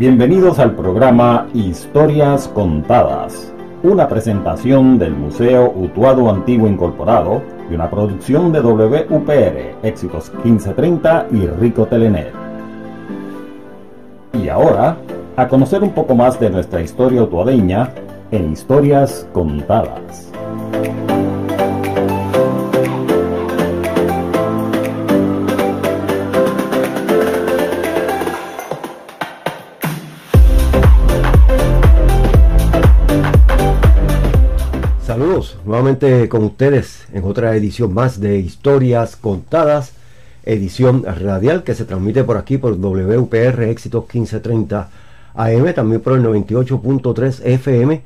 Bienvenidos al programa Historias Contadas, una presentación del Museo Utuado Antiguo Incorporado y una producción de WPR, Éxitos 1530 y Rico Telenet. Y ahora, a conocer un poco más de nuestra historia utuadeña en Historias Contadas. Nuevamente con ustedes en otra edición más de Historias Contadas, edición radial que se transmite por aquí por WPR Éxitos 1530 AM, también por el 98.3 FM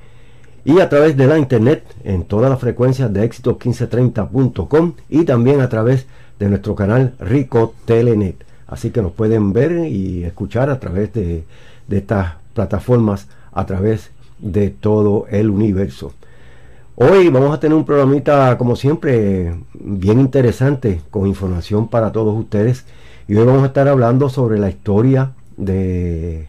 y a través de la internet en todas las frecuencias de éxitos1530.com y también a través de nuestro canal Rico Telenet. Así que nos pueden ver y escuchar a través de, de estas plataformas, a través de todo el universo. Hoy vamos a tener un programita, como siempre, bien interesante, con información para todos ustedes. Y hoy vamos a estar hablando sobre la historia de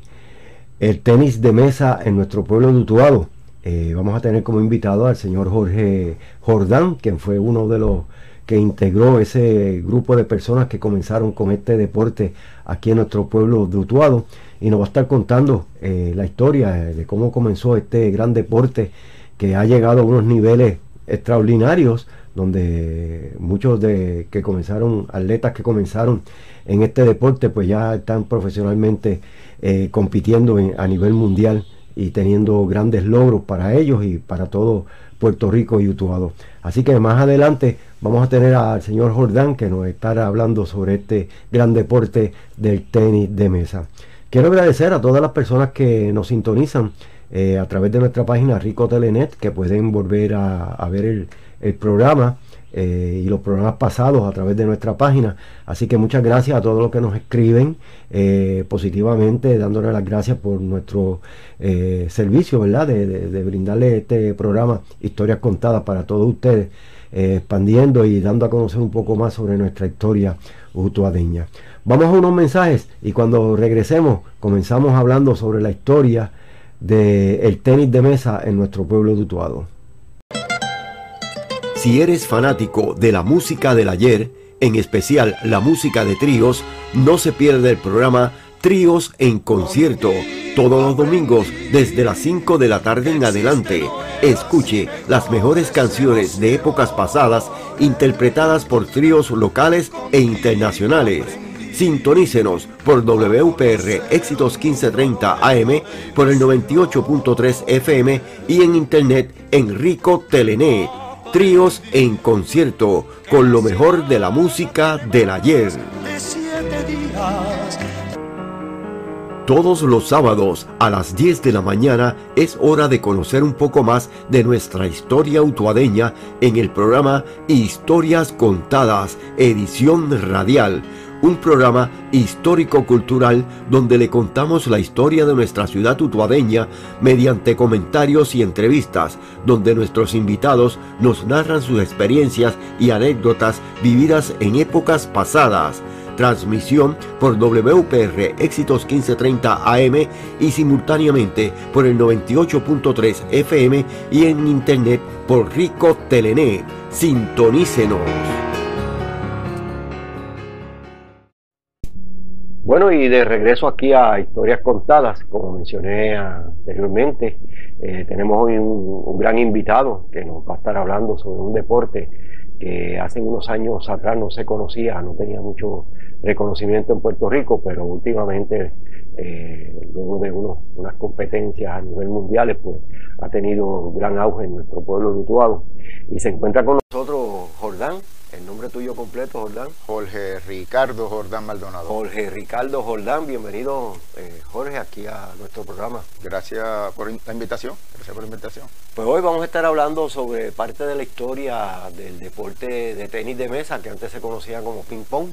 el tenis de mesa en nuestro pueblo de Utuado. Eh, vamos a tener como invitado al señor Jorge Jordán, quien fue uno de los que integró ese grupo de personas que comenzaron con este deporte aquí en nuestro pueblo de Utuado. Y nos va a estar contando eh, la historia de cómo comenzó este gran deporte que ha llegado a unos niveles extraordinarios, donde muchos de que comenzaron, atletas que comenzaron en este deporte, pues ya están profesionalmente eh, compitiendo a nivel mundial y teniendo grandes logros para ellos y para todo Puerto Rico y Utuado. Así que más adelante vamos a tener al señor Jordán que nos estará hablando sobre este gran deporte del tenis de mesa. Quiero agradecer a todas las personas que nos sintonizan eh, a través de nuestra página Rico Telenet, que pueden volver a, ver el, programa eh, y los programas pasados a través de nuestra página. Así que muchas gracias a todos los que nos escriben eh, positivamente, dándole las gracias por nuestro servicio, ¿verdad? De, de, brindarle este programa, historias contadas para todos ustedes, expandiendo y dando a conocer un poco más sobre nuestra historia utuadeña. Vamos a unos mensajes y cuando regresemos comenzamos hablando sobre la historia del tenis de mesa en nuestro pueblo de Utuado. Si eres fanático de la música del ayer, en especial la música de tríos, no se pierde el programa Tríos en Concierto, todos los domingos desde las 5 de la tarde en adelante. Escuche las mejores canciones de épocas pasadas interpretadas por tríos locales e internacionales Sintonícenos por WPR Éxitos 1530 AM, por el 98.3 FM y en internet Enrico Telené. Tríos en concierto con lo mejor de la música del ayer. Todos los sábados a las 10 de la mañana es hora de conocer un poco más de nuestra historia utuadeña en el programa Historias Contadas, edición radial un programa histórico-cultural donde le contamos la historia de nuestra ciudad utuadeña mediante comentarios y entrevistas, donde nuestros invitados nos narran sus experiencias y anécdotas vividas en épocas pasadas. Transmisión por WPR Éxitos 1530 AM y simultáneamente por el 98.3 FM y en internet por Rico Telené. Sintonícenos. Bueno, y de regreso aquí a Historias Contadas, como mencioné anteriormente, eh, tenemos hoy un, gran invitado que nos va a estar hablando sobre un deporte que hace unos años atrás no se conocía, no tenía mucho reconocimiento en Puerto Rico, pero últimamente, eh, luego de unas competencias a nivel mundial, pues ha tenido gran auge en nuestro pueblo de Utuado. Y se encuentra con nosotros Jordán, nombre tuyo completo, Jordán. Jorge Ricardo Jordán Maldonado. Jorge Ricardo Jordán, bienvenido eh, Jorge aquí a nuestro programa. Gracias por la invitación, gracias por la invitación. Pues hoy vamos a estar hablando sobre parte de la historia del deporte de tenis de mesa, que antes se conocía como ping pong,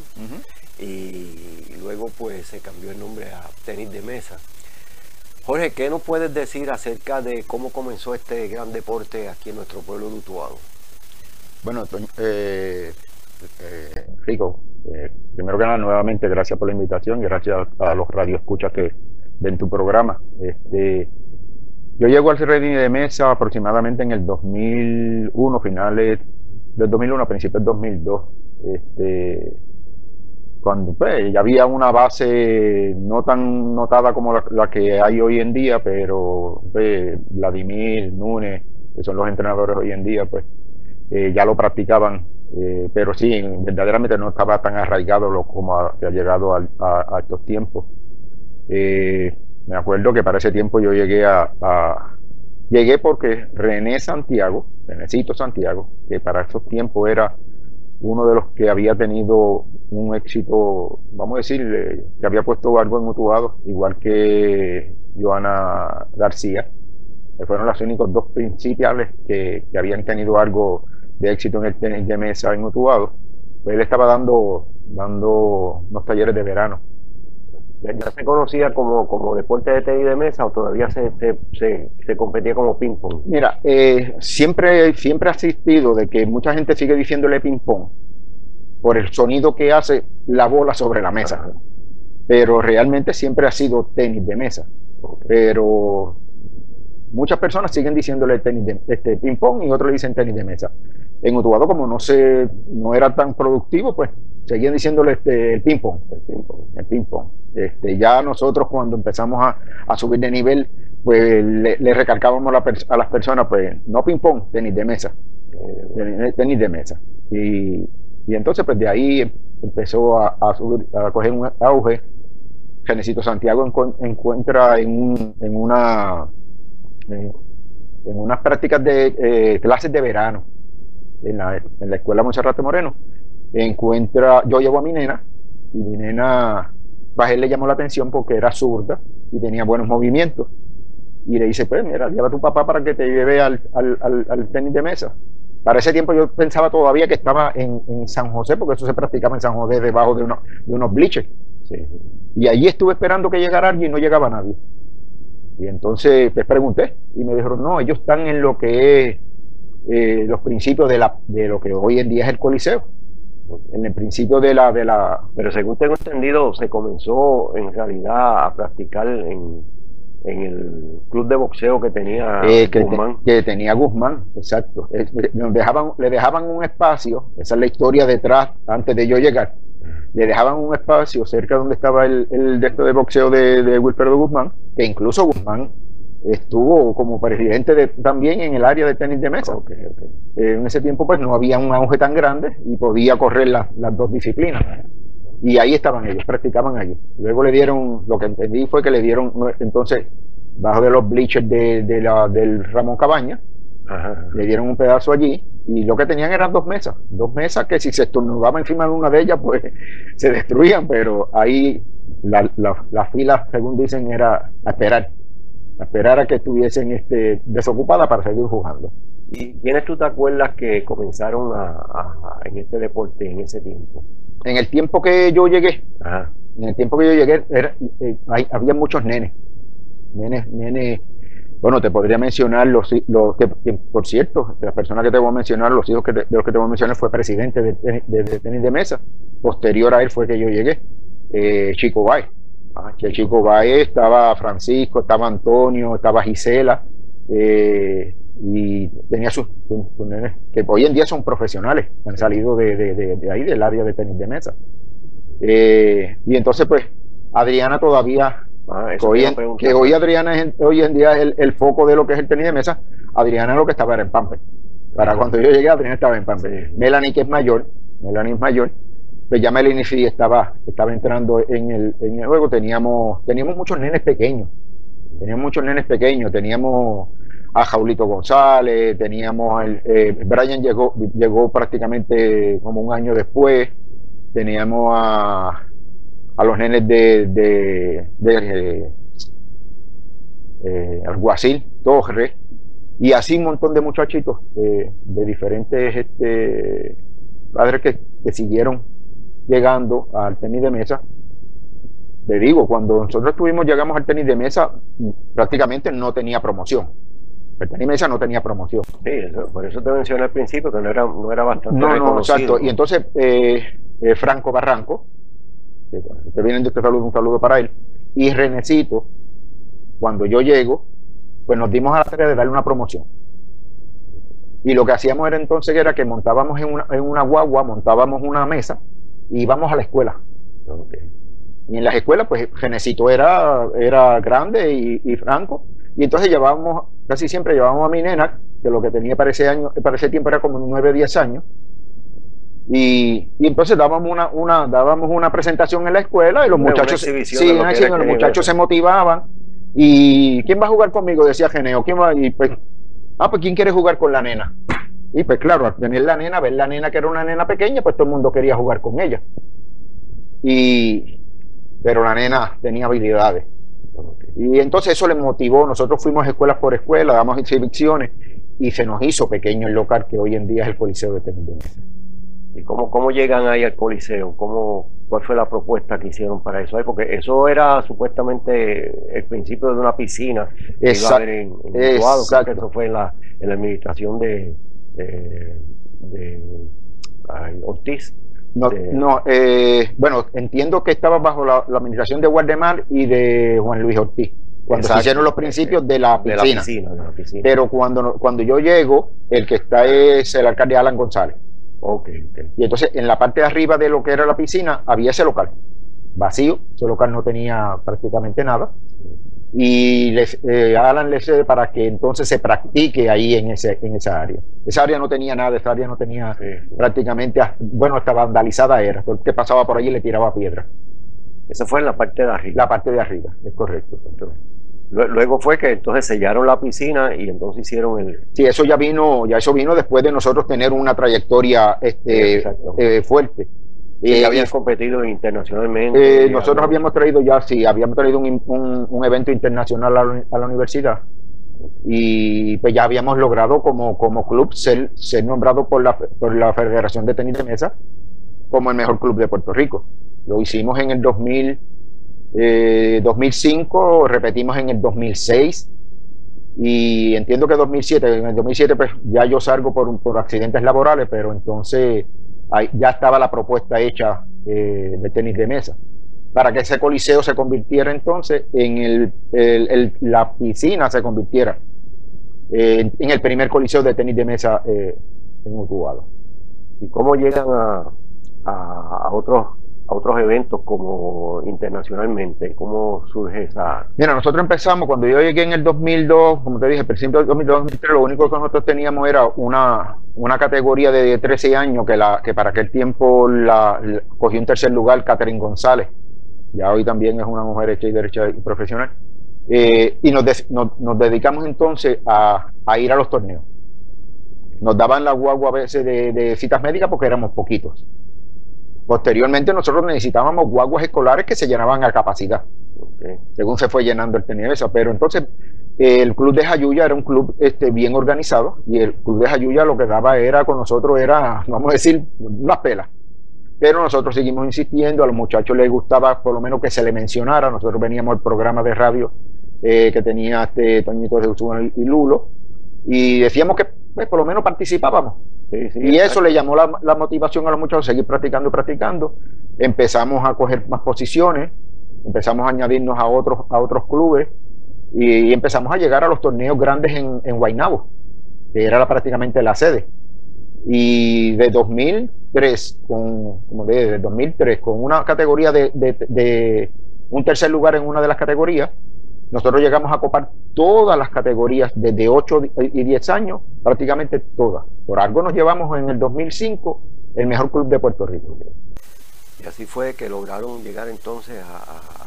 y luego pues se cambió el nombre a tenis de mesa. Jorge, ¿qué nos puedes decir acerca de cómo comenzó este gran deporte aquí en nuestro pueblo de Utuado? Bueno, eh, eh, Rico, eh, primero que nada, nuevamente gracias por la invitación y gracias a los radioescuchas que en tu programa. Este, yo llego al tenis de mesa aproximadamente en el 2001, finales del 2001, principios del 2002. Este, cuando pues, ya había una base no tan notada como la, que hay hoy en día, pero pues, Vladimir, Núñez, que son los entrenadores hoy en día, pues eh, ya lo practicaban, eh, pero sí, verdaderamente no estaba tan arraigado lo, como ha, llegado a, estos tiempos. Eh, me acuerdo que para ese tiempo yo llegué a, llegué porque René Santiago, Renécito Santiago, que para esos tiempos era uno de los que había tenido un éxito, vamos a decir, que había puesto algo en Utuado, igual que Joana García. fueron los únicos dos principales que, habían tenido algo de éxito en el tenis de mesa en Utuado. Pues él estaba dando, dando unos talleres de verano. ¿Ya se conocía como, como deporte de tenis de mesa o todavía se, se, se, competía como ping-pong? Mira, eh, siempre, siempre ha existido de que mucha gente sigue diciéndole ping-pong por el sonido que hace la bola sobre la mesa. Pero realmente siempre ha sido tenis de mesa. Pero muchas personas siguen diciéndole tenis de este, ping pong y otros le dicen tenis de mesa. En Utuado, como no se, no era tan productivo, pues seguían diciéndole este, el ping pong, el ping pong, Este, ya nosotros cuando empezamos a, subir de nivel, pues le, recalcábamos a las personas, pues no ping pong, tenis de mesa, eh, tenis de mesa. Y y entonces, pues de ahí empezó a, a, coger un auge. Genecito Santiago encuentra en, en una en, unas prácticas de eh, clases de verano en la, en la escuela Monserrate Moreno. Encuentra, yo llevo a mi nena y mi nena, pues él le llamó la atención porque era zurda y tenía buenos movimientos. Y le dice, pues mira, lleva a tu papá para que te lleve al, al, al tenis de mesa. Para ese tiempo yo pensaba todavía que estaba en, San José, porque eso se practicaba en San José debajo de, de unos bleachers. Y allí estuve esperando que llegara alguien y no llegaba nadie. Y entonces les pregunté y me dijeron, no, ellos están en lo que es eh, los principios de, la, de lo que hoy en día es el Coliseo. En el principio de la, de la... Pero según tengo entendido, se comenzó en realidad a practicar en, en el club de boxeo que tenía eh, Guzmán. que tenía Guzmán, exacto. Eh, dejaban, le dejaban un espacio, esa es la historia detrás, antes de yo llegar. Le dejaban un espacio cerca donde estaba el, el de, de boxeo de, de Wilfredo Guzmán, que incluso Guzmán estuvo como presidente de, también en el área de tenis de mesa. Eh, en ese tiempo pues no había un auge tan grande y podía correr las dos disciplinas. Y ahí estaban ellos, practicaban allí. Luego le dieron, lo que entendí fue que le dieron, entonces, bajo de los bleachers de, la, del Ramón Cabaña, le dieron un pedazo allí y lo que tenían eran dos mesas, dos mesas que si se estornudaba encima de una de ellas, pues se destruían, pero ahí la, la, fila, según dicen, era a esperar, esperar a que estuviesen este, desocupadas para seguir jugando. ¿Y quiénes tú te acuerdas que comenzaron a, en este deporte en ese tiempo? en el tiempo que yo llegué, en el tiempo que yo llegué, eh, había muchos nenes. Nenes, nenes. Bueno, te podría mencionar los, los que, por cierto, la persona que te voy a mencionar, los hijos que de los que te voy a mencionar fue presidente de, tenis de mesa. Posterior a él fue que yo llegué. Eh, Chico Bay. Ah, Chico Bay estaba Francisco, estaba Antonio, estaba Gisela. Eh, y tenía sus, nenes que hoy en día son profesionales, han salido de, de, ahí, del área de tenis de mesa. Eh, y entonces, pues, Adriana todavía, ah, que, hoy que, hoy, Adriana es, hoy en día es el, foco de lo que es el tenis de mesa, Adriana lo que estaba era en Pampe. Para cuando yo llegué, Adriana estaba en Pampe. Melanie, que es mayor, Melanie es mayor, pues ya Melanie sí estaba, estaba entrando en el, en el juego. Teníamos, teníamos muchos nenes pequeños, teníamos muchos nenes pequeños, teníamos a Jaulito González, teníamos el, eh, Brian llegó, llegó prácticamente como un año después, teníamos a, los nenes de, de, de eh, Alguacil, Torres, y así un montón de muchachitos de diferentes este, padres que, que siguieron llegando al tenis de mesa. Le digo, cuando nosotros estuvimos, llegamos al tenis de mesa, prácticamente no tenía promoción el tenis mesa no tenía promoción. Sí, por eso te mencioné al principio que no era, no era bastante No, no, exacto. Y entonces eh, eh, Franco Barranco, que viene de este saludo, un saludo para él, y Renecito, cuando yo llego, pues nos dimos a la tarea de darle una promoción. Y lo que hacíamos era entonces era que montábamos en una, en una guagua, montábamos una mesa y íbamos a la escuela. Y en las escuelas, pues Genesito era, era grande y, franco. Y entonces llevábamos, casi siempre llevábamos a mi nena, que lo que tenía para ese, año, para ese tiempo era como 9, 10 años. Y, y, entonces dábamos una, una, dábamos una presentación en la escuela y los muchachos, sí, los muchachos se motivaban. ¿Y quién va a jugar conmigo? Decía Geneo. ¿Quién va? Y pues, ah, pues ¿quién quiere jugar con la nena? Y pues claro, al tener la nena, ver la nena que era una nena pequeña, pues todo el mundo quería jugar con ella. Y, pero la nena tenía habilidades. Y entonces eso le motivó. Nosotros fuimos escuelas por escuela, damos exhibiciones y se nos hizo pequeño el local que hoy en día es el Coliseo de Tenerife. ¿Y cómo, cómo llegan ahí al Coliseo? ¿Cómo, ¿Cuál fue la propuesta que hicieron para eso? Porque eso era supuestamente el principio de una piscina que iba a haber en, en eso fue en la, en la administración de, de, Ortiz. No, no eh, bueno, entiendo que estaba bajo la, administración de Guardemar y de Juan Luis Ortiz, cuando se hicieron los principios de la piscina. Pero cuando, cuando yo llego, el que está es el alcalde Alan González. Okay, Y entonces en la parte de arriba de lo que era la piscina había ese local vacío, ese local no tenía prácticamente nada. Y les, eh, Alan le cede para que entonces se practique ahí en, ese, en esa área. Esa área no tenía nada, esa área no tenía prácticamente, bueno, estaba vandalizada era, todo el que pasaba por allí le tiraba piedra. Esa fue en la parte de arriba. La parte de arriba, es correcto. Luego fue que entonces sellaron la piscina y entonces hicieron el. Sí, eso ya vino, ya eso vino después de nosotros tener una trayectoria este, eh, fuerte. Y ya habían competido internacionalmente. Eh, nosotros habíamos traído ya, sí, habíamos traído un, un, evento internacional a la, universidad y pues ya habíamos logrado como, como club ser, ser nombrado por la, por la Federación de Tenis de Mesa como el mejor club de Puerto Rico. Lo hicimos en el 2000 2005, eh, repetimos en el 2006 y entiendo que 2007, en el 2007 pues ya yo salgo por, por accidentes laborales, pero entonces ya estaba la propuesta hecha eh, de tenis de mesa para que ese coliseo se convirtiera entonces en el, la piscina se convirtiera eh, en, el primer coliseo de tenis de mesa en Utuado. ¿Y cómo llegan a, a, a otros otros eventos como internacionalmente? ¿Cómo surge esa...? Mira, nosotros empezamos, cuando yo llegué en el 2002, como te dije, principio del 2002-2003, lo único que nosotros teníamos era una, una categoría de 13 años que, la, que para aquel tiempo la, cogió un tercer lugar Catherine González. Ya hoy también es una mujer hecha y derecha y profesional. Eh, y nos, nos, dedicamos entonces a, a, ir a los torneos. Nos daban la guagua a veces de, de citas médicas porque éramos poquitos. Posteriormente nosotros necesitábamos guaguas escolares que se llenaban a capacidad, según se fue llenando el TNS. Pero entonces el club de Jayuya era un club este, bien organizado y el club de Jayuya lo que daba era con nosotros era, vamos a decir, unas pelas. Pero nosotros seguimos insistiendo, a los muchachos les gustaba por lo menos que se le mencionara. Nosotros veníamos al programa de radio eh, que tenía este Toñito de Usuna y Lulo y decíamos que pues, por lo menos participábamos y eso le llamó la, motivación a los muchachos a seguir practicando y practicando. Empezamos a coger más posiciones, empezamos a añadirnos a otros, a otros clubes y, empezamos a llegar a los torneos grandes en, en Guaynabo, que era prácticamente la sede. Y de 2003, con, como de, 2003, con una categoría de, de un tercer lugar en una de las categorías, nosotros llegamos a copar todas las categorías desde 8 y 10 años, prácticamente todas. Por algo nos llevamos en el 2005 el mejor club de Puerto Rico. Y así fue que lograron llegar entonces a,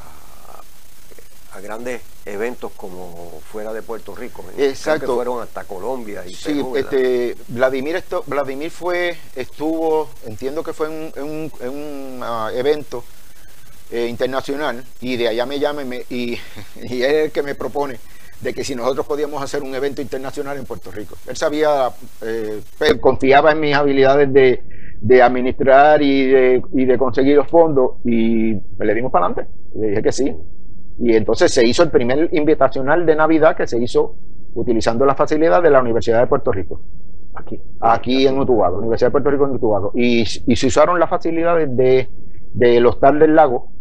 grandes eventos como fuera de Puerto Rico. Exacto. que fueron hasta Colombia y Sí, este, Vladimir, esto, Vladimir fue, estuvo, entiendo que fue en un, ah, evento eh, internacional y de allá me llama y, y, es el que me propone de que si nosotros podíamos hacer un evento internacional en Puerto Rico. Él sabía, eh, confiaba en mis habilidades de, de administrar y de, y de, conseguir los fondos y le dimos para adelante. Le dije que sí. Y entonces se hizo el primer invitacional de Navidad que se hizo utilizando la facilidad de la Universidad de Puerto Rico. Aquí, aquí en Utuado, Universidad de Puerto Rico en Utuado. Y, y se usaron las facilidades de, del Hostal del Lago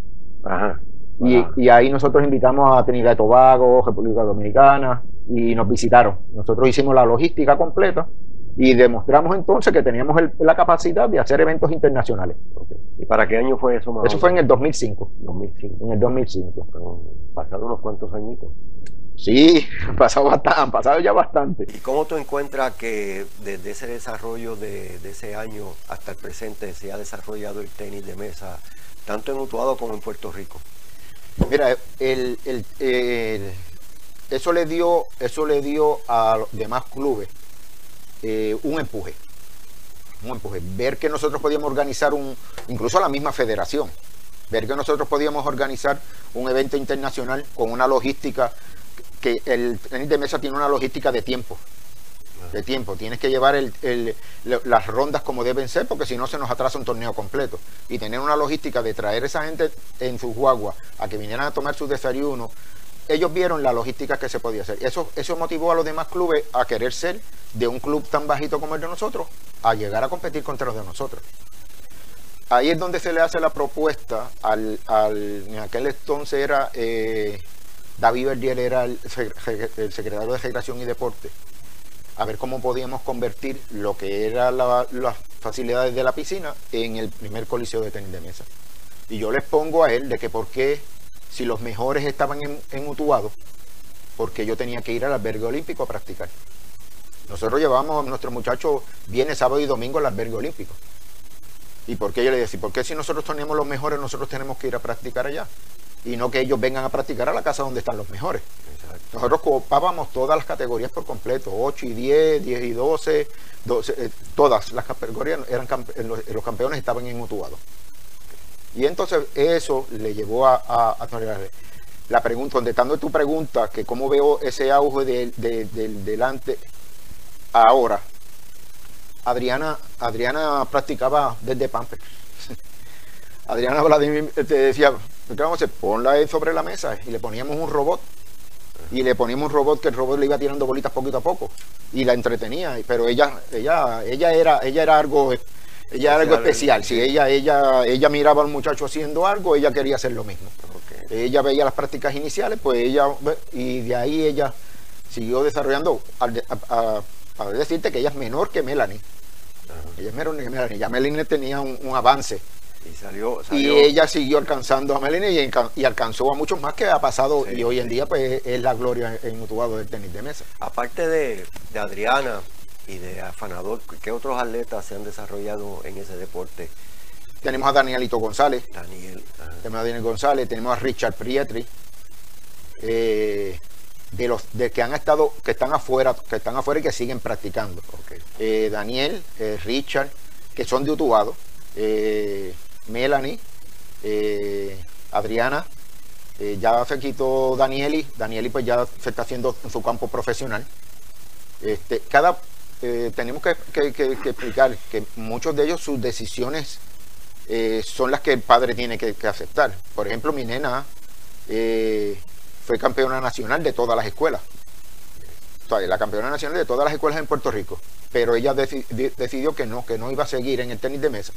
Y, y, ahí nosotros invitamos a Trinidad y Tobago, República Dominicana, y nos visitaron. Nosotros hicimos la logística completa y demostramos entonces que teníamos la capacidad de hacer eventos internacionales. ¿Y para qué año fue eso? eso fue en el 2005. 2005. En el 2005. pasaron unos cuantos añitos. Sí, han pasado, bastante, han pasado ya bastante. ¿Y cómo tú encuentras que desde ese desarrollo de, ese año hasta el presente se ha desarrollado el tenis de mesa, tanto en Utuado como en Puerto Rico? Mira, eso, le dio, eso le dio a los demás clubes eh, un empuje. Un empuje. Ver que nosotros podíamos organizar un, incluso la misma federación, ver que nosotros podíamos organizar un evento internacional con una logística que el tenis de mesa tiene una logística de tiempo. De tiempo. Tienes que llevar las rondas como deben ser, porque si no se nos atrasa un torneo completo. Y tener una logística de traer esa gente en sus guaguas a que vinieran a tomar sus desayunos. Ellos vieron la logística que se podía hacer. Eso, eso motivó a los demás clubes a querer ser de un club tan bajito como el de nosotros, a llegar a competir contra los de nosotros. Ahí es donde se le hace la propuesta al, en aquel entonces era eh, David Verdiel era el, secretario de Federación y Deporte, a ver cómo podíamos convertir lo que eran las facilidades de la piscina en el primer coliseo de tenis de mesa. Y yo les pongo a él de que por qué, si los mejores estaban en, en porque yo tenía que ir al albergue olímpico a practicar. Nosotros llevamos a nuestros muchachos viene sábado y domingo al albergue olímpico. ¿Y por qué yo le decía? ¿Por qué si nosotros tenemos los mejores, nosotros tenemos que ir a practicar allá? y no que ellos vengan a practicar a la casa donde están los mejores. Nosotros copábamos todas las categorías por completo, 8 y 10, 10 y 12, 12 eh, todas las categorías eran los, campeones estaban en. Y entonces eso le llevó a, a, la pregunta, contestando tu pregunta, que cómo veo ese auge del delante ahora. Adriana, Adriana practicaba desde Pampers. Adriana Vladimir te decía, ¿qué vamos a hacer? Ponla sobre la mesa y le poníamos un robot. Y le poníamos un robot que el robot le iba tirando bolitas poquito a poco. Y la entretenía. Pero ella, ella, ella era, ella era algo, ella era algo especial. Si ella, ella, ella miraba al muchacho haciendo algo, ella quería hacer lo mismo. Ella veía las prácticas iniciales, pues ella, y de ahí ella siguió desarrollando, a, decirte que ella es menor que Melanie. Ella es menor que Melanie. Ya Melanie tenía un avance y, salió, y ella siguió alcanzando a Melanie y, alcanzó a muchos más que ha pasado y hoy en día pues es la gloria en Utuado del tenis de mesa. Aparte de, Adriana y de Afanador, ¿qué otros atletas se han desarrollado en ese deporte? Tenemos a Danielito González. Daniel. Tenemos a Daniel González, tenemos a Richard Prietri. Eh, de los de que han estado, que están afuera, que están afuera y que siguen practicando. Eh, Daniel, eh, Richard, que son de Utuado. Melanie, eh, Adriana, eh, ya se quitó Danieli, Danieli pues ya se está haciendo en su campo profesional. Este, cada, eh, tenemos que, explicar que muchos de ellos sus decisiones son las que el padre tiene que, aceptar. Por ejemplo, mi nena fue campeona nacional de todas las escuelas. La campeona nacional de todas las escuelas en Puerto Rico. Pero ella decidió que no, que no iba a seguir en el tenis de mesa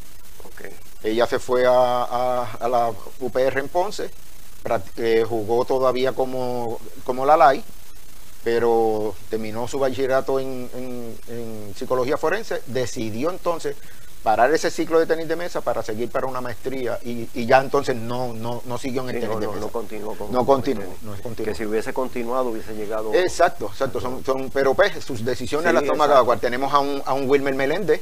ella se fue a, la UPR en Ponce, eh, jugó todavía como, como la LAI, pero terminó su bachillerato en, psicología forense, decidió entonces parar ese ciclo de tenis de mesa para seguir para una maestría y, ya entonces no, no, no siguió en el tenis de mesa. No continuó con no continuó, Que si hubiese continuado hubiese llegado. Exacto, exacto. Son, son, pero pues sus decisiones las toma cada cual. Tenemos a un, a un Wilmer Meléndez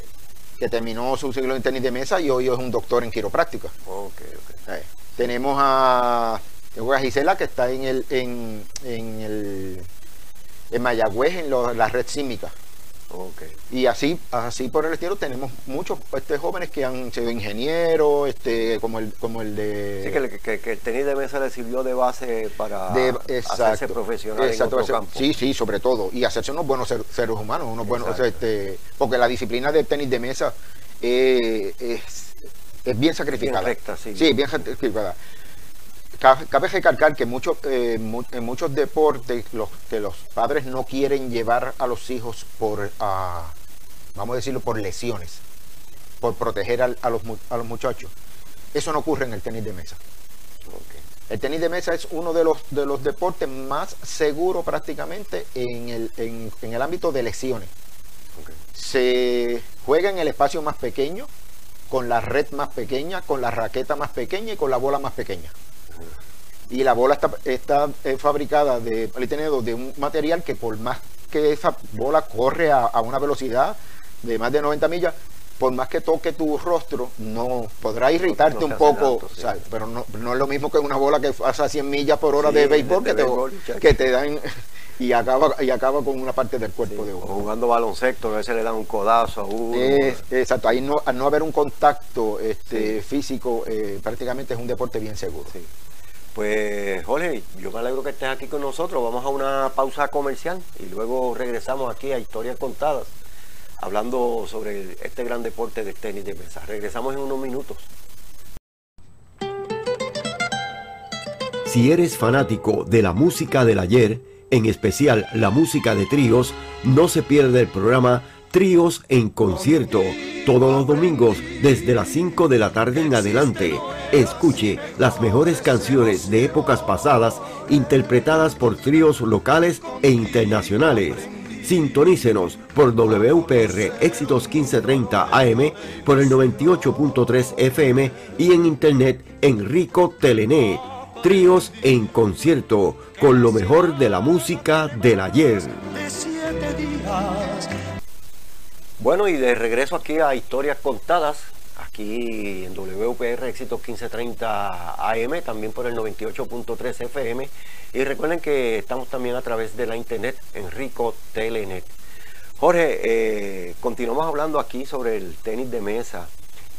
que terminó su ciclo en tenis de mesa y hoy es un doctor en quiropráctica. Eh, tenemos a, Gisela que está en el en, en el en Mayagüez en la red sísmica. Y así, así por el estilo tenemos muchos este, jóvenes que han sido ingenieros, este, como el, como el de. Sí, que, el tenis de mesa le sirvió de base para hacerse profesional Sí, sí, sobre todo. Y hacerse unos buenos seres humanos, unos buenos, este, porque la disciplina del tenis de mesa eh, es, bien sacrificada. sí. sí, bien sacrificada. Cabe recalcar que muchos, eh, en muchos deportes los, que los padres no quieren llevar a los hijos por, ah, vamos a decirlo, por lesiones, por proteger a, los, a los muchachos. Eso no ocurre en el tenis de mesa. El tenis de mesa es uno de los, de los deportes más seguros prácticamente en el, en, el ámbito de lesiones. Se juega en el espacio más pequeño, con la red más pequeña, con la raqueta más pequeña y con la bola más pequeña. Y la bola está, está eh, fabricada de de un material que por más que esa bola corre a, a una velocidad de más de 90 millas, por más que toque tu rostro, no podrá irritarte un poco, pero no, es lo mismo que una bola que pasa a 100 millas por hora de béisbol, que, te, que te dan y acaba y acaba con una parte del cuerpo de uno. jugando baloncesto, a veces le dan un codazo a uno. exacto, ahí no, al no haber un contacto este, físico, eh, prácticamente es un deporte bien seguro. Pues Jorge, yo me alegro que estés aquí con nosotros. Vamos a una pausa comercial y luego regresamos aquí a Historias Contadas hablando sobre este gran deporte de tenis de mesa. Regresamos en unos minutos. Si eres fanático de la música del ayer, en especial la música de tríos, no se pierde el programa Tríos en concierto, todos los domingos desde las 5 de la tarde en adelante. Escuche las mejores canciones de épocas pasadas interpretadas por tríos locales e internacionales Sintonícenos por WPR Éxitos 1530 AM, por el 98.3 FM y en internet Enrico Telené. Tríos en concierto con lo mejor de la música del ayer. Bueno, y de regreso aquí a Historias Contadas, aquí en WPR Éxitos 1530 AM, también por el 98.3 FM. Y recuerden que estamos también a través de la internet en Rico Telenet. Jorge, eh, continuamos hablando aquí sobre el tenis de mesa.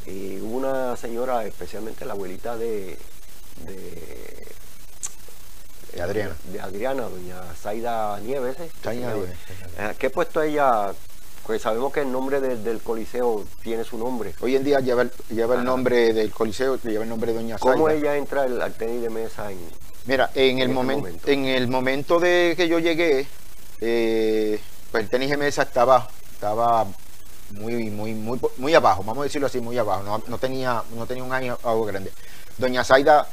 Y una señora, especialmente la abuelita de, de, Adriana. De Adriana, doña Zaida Nieves. ¿eh? Nieves. Eh, ¿Qué puesto ella pues sabemos que el nombre del Coliseo tiene su nombre. Hoy en día lleva el, lleva el nombre del Coliseo, lleva el nombre de Doña ¿Cómo ella entra al, tenis de mesa? En, Mira, en, el momento, en el momento de que yo llegué, eh, pues el tenis de mesa estaba, estaba muy, muy, muy, muy abajo, vamos a decirlo así, muy abajo. No, tenía, no tenía un año algo grande. Doña Zaida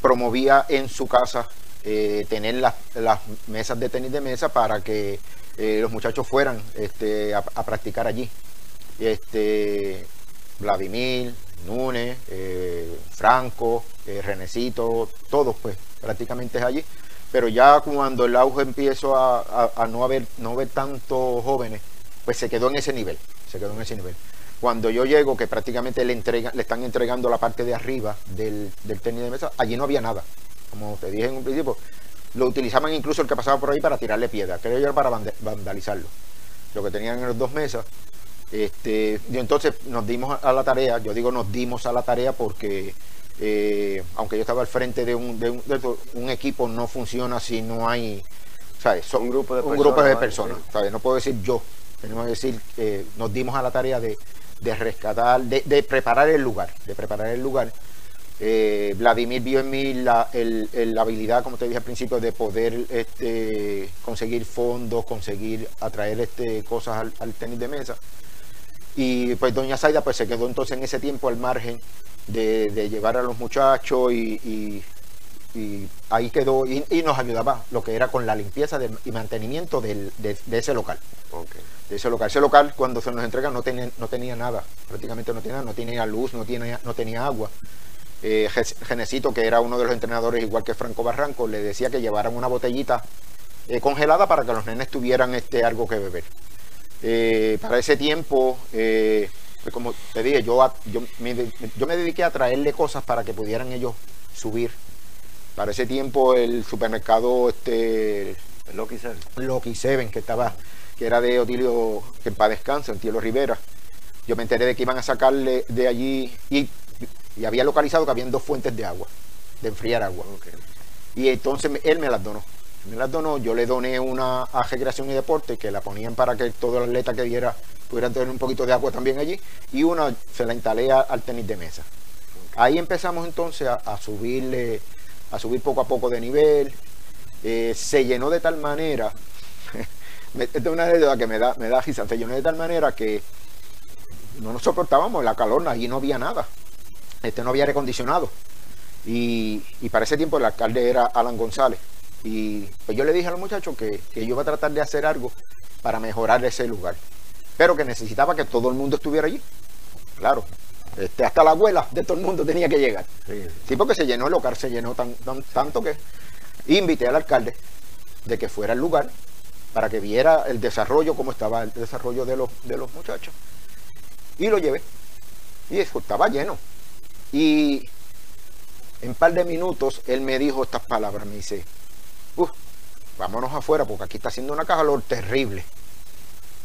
promovía en su casa eh, tener las, las mesas de tenis de mesa para que eh, los muchachos fueran este, a, practicar allí. Este, Vladimir, Núñez, eh, Franco, eh, Renecito, todos pues prácticamente es allí. Pero ya cuando el auge empiezo a, no haber no ver tantos jóvenes, pues se quedó en ese nivel, se quedó en ese nivel. Cuando yo llego, que prácticamente le, le están entregando la parte de arriba del, del tenis de mesa, allí no había nada. Como te dije en un principio, lo utilizaban incluso el que pasaba por ahí para tirarle piedra, creo yo para vandalizarlo. Lo que tenían en las dos mesas. Este, y entonces nos dimos a la tarea, yo digo nos dimos a la tarea porque eh, aunque yo estaba al frente de un, de un, equipo, no funciona si no hay, ¿sabes? Son, un grupo de personas. Grupo de personas ¿sabes? No puedo decir yo, tenemos que decir, que nos dimos a la tarea de, de rescatar, de, de preparar el lugar, de preparar el lugar eh, Vladimir vio en mí la, habilidad, como te dije al principio, de poder este, conseguir fondos, conseguir atraer este, cosas al, tenis de mesa. Y pues doña Zaida pues se quedó entonces en ese tiempo al margen de, llevar a los muchachos y, ahí quedó y, nos ayudaba lo que era con la limpieza y mantenimiento de, ese local. De ese local. Ese local cuando se nos entrega no tenía, no tenía nada, prácticamente no tenía, no tenía luz, no tenía, no tenía agua eh, Genecito, que era uno de los entrenadores, igual que Franco Barranco, le decía que llevaran una botellita eh, congelada para que los nenes tuvieran este, algo que beber. Eh, para ese tiempo, pues como te dije, yo, yo, me, yo me dediqué a traerle cosas para que pudieran ellos subir. Para ese tiempo el supermercado este Loki Seven. Loki Seven, que estaba, que era de Otilio, que en paz descansa, Tilo Rivera. Yo me enteré de que iban a sacarle de allí y y había localizado que habían dos fuentes de agua, de enfriar agua. Y entonces él me las donó. Me las donó, yo le doné una a Recreación y Deporte que la ponían para que todo el atleta que diera pudiera tener un poquito de agua también allí y una se la instalé al tenis de mesa. Ahí empezamos entonces a, subirle, a subir poco a poco de nivel. Eh, se llenó de tal manera, esta es una anécdota que me da, me da risa, se llenó de tal manera que no nos soportábamos la calor, allí no había nada este, no había aire acondicionado. Y, y para ese tiempo el alcalde era Alan González. Y pues yo le dije a los muchachos que, que yo iba a tratar de hacer algo para mejorar ese lugar. Pero que necesitaba que todo el mundo estuviera allí. Claro. Este, hasta la abuela de todo el mundo tenía que llegar. Sí. Sí, porque se llenó el local, se llenó tan, tan- tanto que invité al alcalde de que fuera al lugar para que viera el desarrollo, cómo estaba el desarrollo de los, de los muchachos. Y lo llevé. Y eso estaba lleno. Y en un par de minutos él me dijo estas palabras, me dice, "Uf, vámonos afuera porque aquí está haciendo una calor terrible.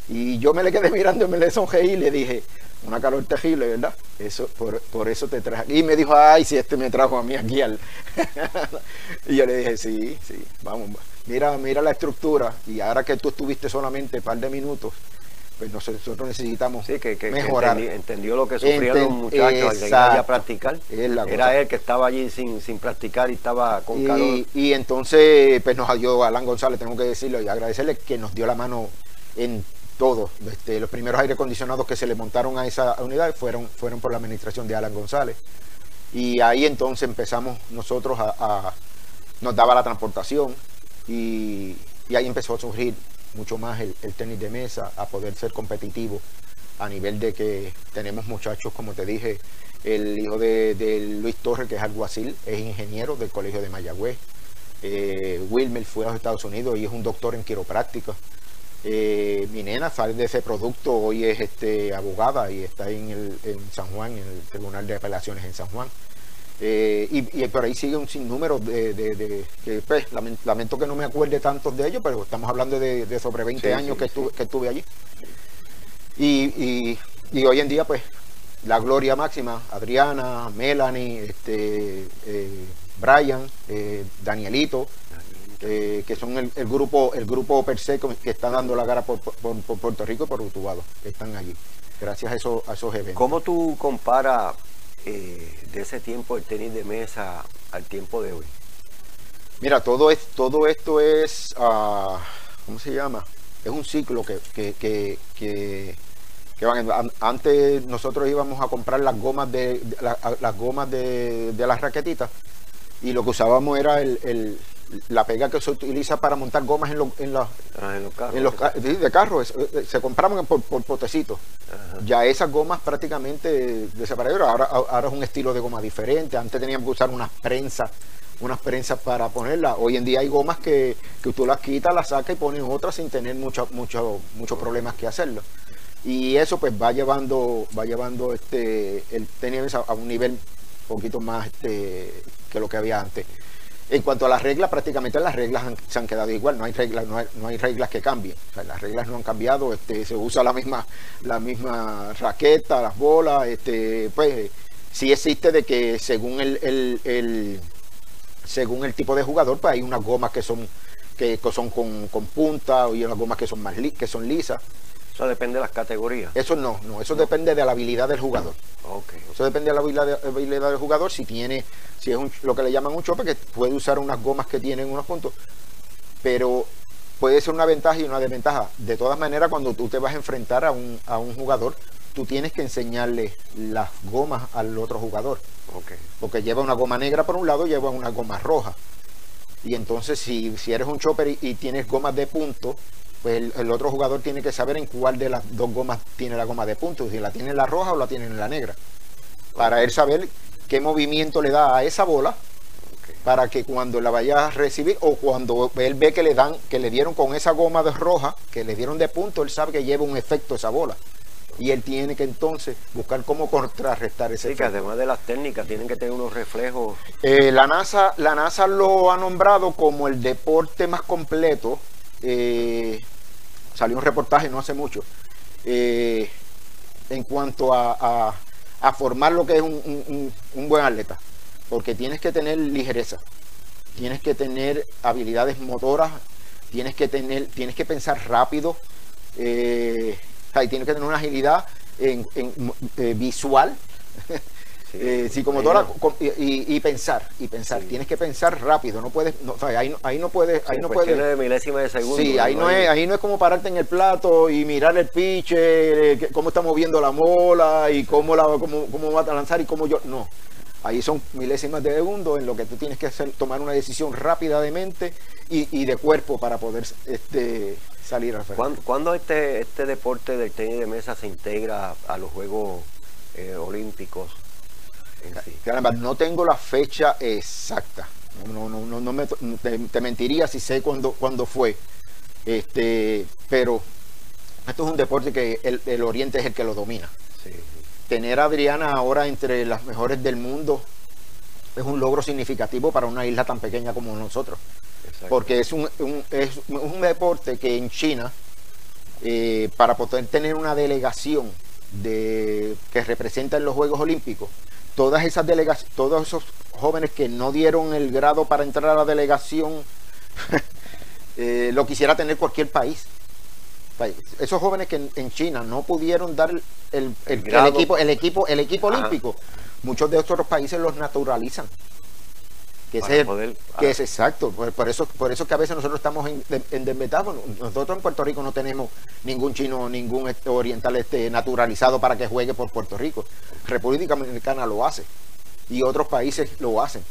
Y yo me le quedé mirando y me le sonreí y le dije, una calor terrible, ¿verdad? Eso, por, por eso te traje. Y me dijo, ay, si este me trajo a mí aquí al. y yo le dije, sí, sí, vamos, mira, mira la estructura. Y ahora que tú estuviste solamente un par de minutos, pues nosotros necesitamos Sí, que, que- que mejorar. entendi- entendió lo que sufrían Enten- los muchachos al llegar a practicar. Era él que estaba allí sin, sin practicar y estaba con calor. Y, y entonces, pues nos ayudó Alan González, tengo que decirlo y agradecerle que nos dio la mano en todo. Este, los primeros aire acondicionados que se le montaron a esa unidad fueron, fueron por la administración de Alan González. Y ahí entonces empezamos nosotros a, a- nos daba la transportación y, y ahí empezó a surgir mucho más el, tenis de mesa, a poder ser competitivo a nivel de que tenemos muchachos, como te dije, el hijo de, de Luis Torres, que es alguacil, es ingeniero del Colegio de Mayagüez. Eh, Wilmer fue a los Estados Unidos y es un doctor en quiropráctica. Eh, mi nena sale de ese producto, hoy es este, abogada y está en, el, en San Juan, en el Tribunal de Apelaciones en San Juan. Eh, y, y por ahí sigue un sinnúmero de, de- pues, lamen- lamento que no me acuerde tantos de ellos, pero estamos hablando de, sobre 20 Sí, años sí, que, sí. estuve, que estuve allí. Y, y- y hoy en día, pues, la gloria máxima, Adriana, Melanie, este, eh, Brian, eh, Danielito, eh, que son el, el grupo el grupo per se que está dando la cara por, por- por Puerto Rico y por Utuado, que están allí, gracias a esos, a esos eventos. ¿Cómo tú comparas eh, de ese tiempo el tenis de mesa al tiempo de hoy? Mira, todo, es, todo esto es, ah, ¿cómo se llama? Es un ciclo que, que, que, que- van. an- Antes nosotros íbamos a comprar las gomas de, la- las gomas de, de las raquetitas y lo que usábamos era el- la pega que se utiliza para montar gomas en, los- Ah, en los carros. en los sí, de carros, eh, se compraban por, por potecitos. Ya esas gomas prácticamente desaparecieron. Ahora, ahora es un estilo de goma diferente. Antes teníamos que usar unas prensas, unas prensas para ponerlas. Hoy en día hay gomas que, que tú las quitas, las sacas y pones otras sin tener mucho, mucho, muchos problemas que hacerlo. Y eso pues va llevando, va llevando este el tenis a, a un nivel un poquito más este, que lo que había antes. En cuanto a las reglas, prácticamente las reglas se han quedado igual, no hay reglas, no hay, reglas que cambien. Las reglas no han cambiado, este, se usa la misma, la misma raqueta, las bolas, este, pues sí existe de que según el- según el tipo de jugador, pues hay unas gomas que son que son con, con punta y unas gomas que son más li- que son lisas. Eso depende de las categorías. Eso no, no, eso depende de la habilidad del jugador. Ok. Eso depende de la habilidad, habilidad del jugador. Si tiene, si es un- lo que le llaman un chope, que puede usar unas gomas que tienen unos puntos, pero puede ser una ventaja y una desventaja. De todas maneras, cuando tú te vas a enfrentar a un, a un jugador, tú tienes que enseñarle las gomas al otro jugador, Ok. porque lleva una goma negra por un lado, lleva una goma roja. Y entonces, si, si eres un chopper y, y tienes gomas de punto, pues el, el otro jugador tiene que saber en cuál de las dos gomas tiene la goma de punto, si la tiene en la roja o la tiene en la negra. Para él saber qué movimiento le da a esa bola para que cuando la vaya a recibir o cuando él ve que le dan, que le dieron con esa goma de roja, que le dieron de punto, él sabe que lleva un efecto esa bola. Y él tiene que entonces buscar cómo contrarrestar ese Sí, que efecto. además de las técnicas tienen que tener unos reflejos. Eh, la, NASA, la NASA lo ha nombrado como el deporte más completo. eh, salió un reportaje no hace mucho. eh, en cuanto a, a- formar lo que es un, un- buen atleta. Porque tienes que tener ligereza, tienes que tener habilidades motoras, tienes que tener, tienes que pensar rápido, eh, y tienes que tener una agilidad eh, visual, Sí, eh, psicomotora y, y- y pensar, y pensar. Sí. Tienes que pensar rápido, no puedes, no, o sea, ahí, no- ahí no puedes, ahí Sí, no cuestiones puedes. de milésima de segundo. Sí, ahí no, es, ahí no es como pararte en el plato y mirar el piche, eh, cómo está moviendo la mola y cómo, la, cómo, cómo va a lanzar y cómo yo. No. Ahí son milésimas de segundo en lo que tú tienes que hacer, tomar una decisión rápida de mente y, de cuerpo para poder este, salir al frente. ¿Cuándo, este, este deporte del tenis de mesa se integra a los Juegos eh, Olímpicos? No tengo la fecha exacta. No, no, no, no me, te, mentiría si sé cuándo, cuándo fue. Este, pero esto es un deporte que el, Oriente es el que lo domina. Tener a Adriana ahora entre las mejores del mundo es un logro significativo para una isla tan pequeña como nosotros. Porque es un, es un deporte que en China, eh, para poder tener una delegación de, que representa en los Juegos Olímpicos, todas esas delegaciones, todos esos jóvenes que no dieron el grado para entrar a la delegación, eh, lo quisiera tener cualquier país. Esos jóvenes que en, China no pudieron dar el, equipo, el equipo, el equipo olímpico, muchos de otros países los naturalizan que, es, que es exacto. Por, eso por eso que a veces nosotros estamos en, en nosotros en Puerto Rico no tenemos ningún chino ningún este, oriental este naturalizado para que juegue por Puerto Rico. República Dominicana lo hace. Y otros países lo hacen.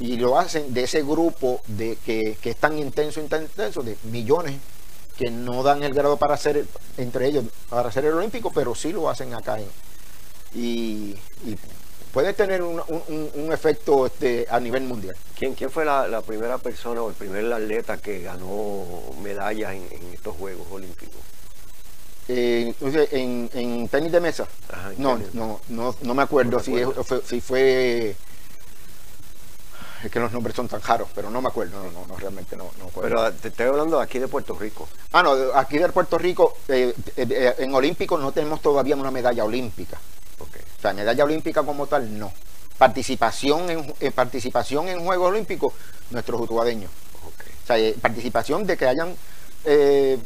Y lo hacen de ese grupo de que, es tan intenso tan intenso de millones que no dan el grado para hacer entre ellos para hacer el olímpico pero sí lo hacen acá y, y puede tener un, efecto este, a nivel mundial. ¿Quién, quién fue la, primera persona o el primer atleta que ganó medallas en, estos Juegos Olímpicos? Eh, en, tenis de mesa. no, no, no, no, me acuerdo si, fue, si fue es que los nombres son tan raros, pero no me acuerdo, no, no, realmente no, no Pero te estoy hablando aquí de Puerto Rico. Ah, no, aquí de Puerto Rico, eh, eh, en Olímpicos no tenemos todavía una medalla olímpica. O sea, medalla olímpica como tal, no. Participación en, eh, participación en Juegos Olímpicos, nuestros utuadeños. O sea, eh, participación de que hayan eh,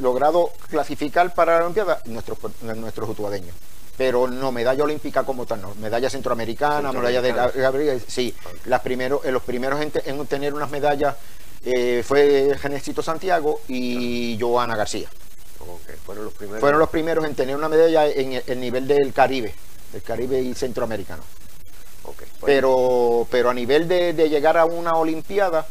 logrado clasificar para la Olimpiada, nuestros, nuestros utuadeños. Pero no, medalla olímpica como tal, no. Medalla centroamericana, medalla de Gabriel, sí. Las primeros, los primeros en, tener unas medallas fue Genesito Santiago y Joana García. Fueron, los primeros. Fueron los primeros en tener una medalla en el nivel del Caribe el Caribe y Centroamericano. pero, pero a nivel de, llegar a una Olimpiada,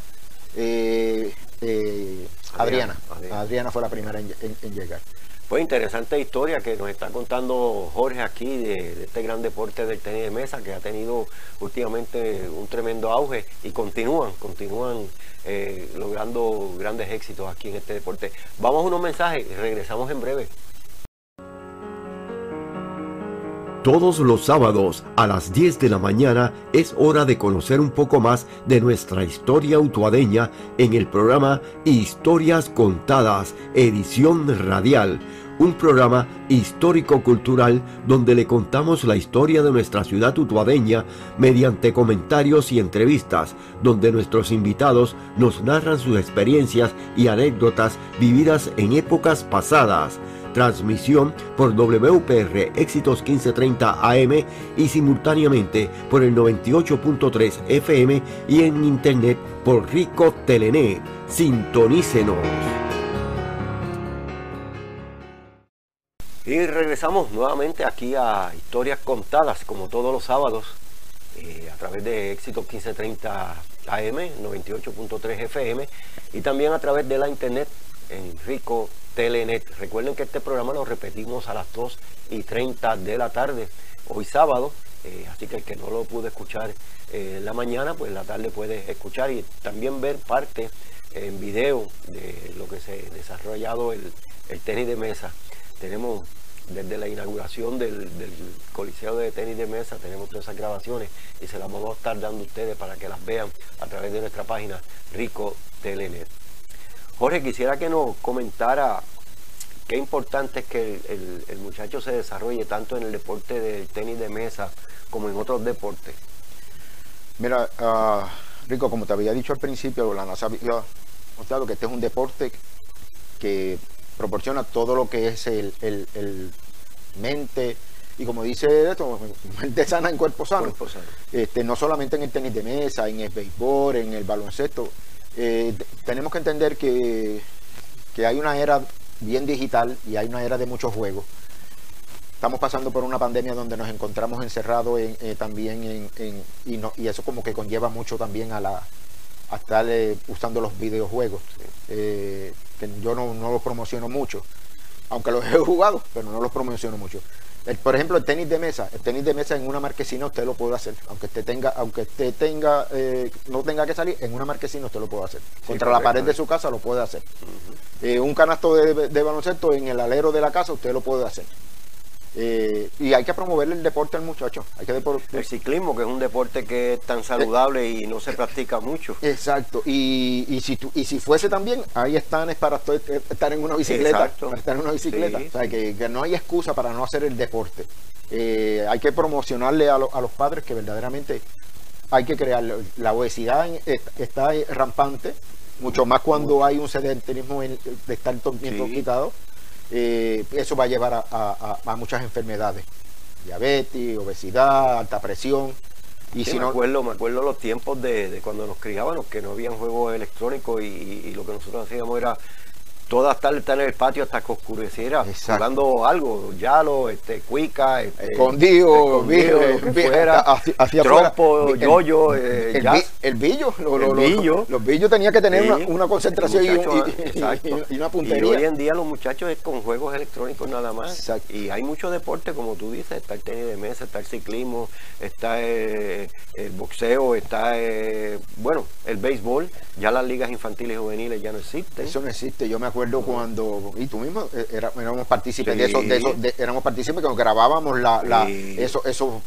eh, eh, Adriana, Adriana, fue la primera en, llegar. Pues interesante historia que nos está contando Jorge aquí de, este gran deporte del tenis de mesa que ha tenido últimamente un tremendo auge y continúan, continúan eh, logrando grandes éxitos aquí en este deporte. Vamos a unos mensajes y regresamos en breve. Todos los sábados a las 10 de la mañana es hora de conocer un poco más de nuestra historia utuadeña en el programa Historias Contadas, edición radial, un programa histórico-cultural donde le contamos la historia de nuestra ciudad utuadeña mediante comentarios y entrevistas, donde nuestros invitados nos narran sus experiencias y anécdotas vividas en épocas pasadas transmisión por WPR Éxitos 1530 AM y simultáneamente por el 98.3 FM y en internet por Rico Telené. Sintonícenos. Y regresamos nuevamente aquí a Historias Contadas, como todos los sábados, eh, a través de Éxitos 1530 AM, 98.3 FM y también a través de la internet en Rico Telenet. Recuerden que este programa lo repetimos a las 2 y 30 de la tarde, hoy sábado, eh, así que el que no lo pudo escuchar eh, en la mañana, pues en la tarde puede escuchar y también ver parte en video de lo que se ha desarrollado el, tenis de mesa. Tenemos desde la inauguración del, Coliseo de Tenis de Mesa, tenemos todas esas grabaciones y se las vamos a estar dando a ustedes para que las vean a través de nuestra página Rico Telenet. Jorge, quisiera que nos comentara qué importante es que el, muchacho se desarrolle tanto en el deporte del tenis de mesa como en otros deportes. Mira, ah, Rico, como te había dicho al principio, la NASA había mostrado que este es un deporte que proporciona todo lo que es el, mente y como dice esto, mente sana en cuerpo sano. Este, no solamente en el tenis de mesa, en el béisbol, en el baloncesto, eh, tenemos que entender que, hay una era bien digital y hay una era de muchos juegos. estamos pasando por una pandemia donde nos encontramos encerrados en, eh, también en, y, no, y eso como que conlleva mucho también a la a estar eh, usando los videojuegos que yo no, no los promociono mucho aunque los he jugado pero no los promociono mucho por ejemplo, el tenis de mesa, el tenis de mesa en una marquesina usted lo puede hacer, aunque usted tenga, aunque usted tenga, eh, no tenga que salir, en una marquesina usted lo puede hacer. Contra la pared de su casa lo puede hacer. Eh, un canasto de, baloncesto en el alero de la casa usted lo puede hacer. Eh, y hay que promover el deporte al muchacho. Hay que el ciclismo, que es un deporte que es tan saludable y no se practica mucho. Exacto. Y, y si y si fuese también, ahí están es para estar en una bicicleta. Para estar en una bicicleta. O sea, que, no hay excusa para no hacer el deporte. Eh, hay que promocionarle a, a, los padres que verdaderamente hay que crear. La obesidad está rampante, mucho más cuando hay un sedentarismo de estar tiempo quitado. Eh, eso va a llevar a, muchas enfermedades, diabetes, obesidad, alta presión. Y si me, acuerdo, me acuerdo los tiempos de, cuando nos criábamos, que no habían juegos electrónicos y, lo que nosotros hacíamos era todas tardes estar en el patio hasta que oscureciera, jugando algo, yalo, este, cuica, este, escondido, hacia trompo, yoyo, eh, el, el, billo, los billos tenían que tener una, concentración y, una puntería. Y hoy en día los muchachos es con juegos electrónicos nada más. Y hay mucho deporte, como tú dices, está el tenis de mesa, está el ciclismo, está eh, el boxeo, está, eh, bueno, el béisbol, ya las ligas infantiles y juveniles ya no existen. Eso no existe, yo me acuerdo recuerdo cuando, y tú mismo, eh, éramos partícipes de eso, de eso éramos partícipes cuando grabábamos la, la eso, eso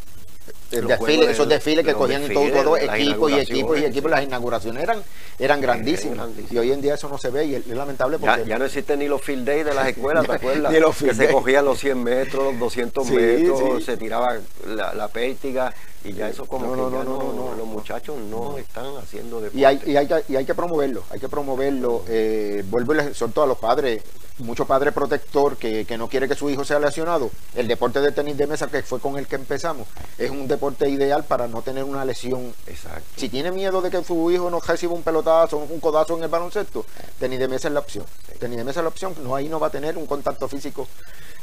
desfile, esos desfiles que cogían todo, todo equipos y equipos y equipos, las inauguraciones eran, eran grandísimas. Y hoy en día eso no se ve y es, lamentable porque. Ya, no existen ni los field days de las escuelas, ¿te acuerdas? que se cogían los 100 metros, los 200 metros, se tiraba la, la pértiga y ya eso como no, no, no, los muchachos no están haciendo deporte. Y hay, y hay, que, y hay que promoverlo, hay que promoverlo. Eh, vuelvo y les a los padres, mucho padre protector que, que, no quiere que su hijo sea lesionado. El deporte de tenis de mesa, que fue con el que empezamos, es un deporte ideal para no tener una lesión. Exacto. Si tiene miedo de que su hijo no reciba un pelotazo, un codazo en el baloncesto, tenis de mesa es la opción. Tenis de mesa es la opción, no ahí no va a tener un contacto físico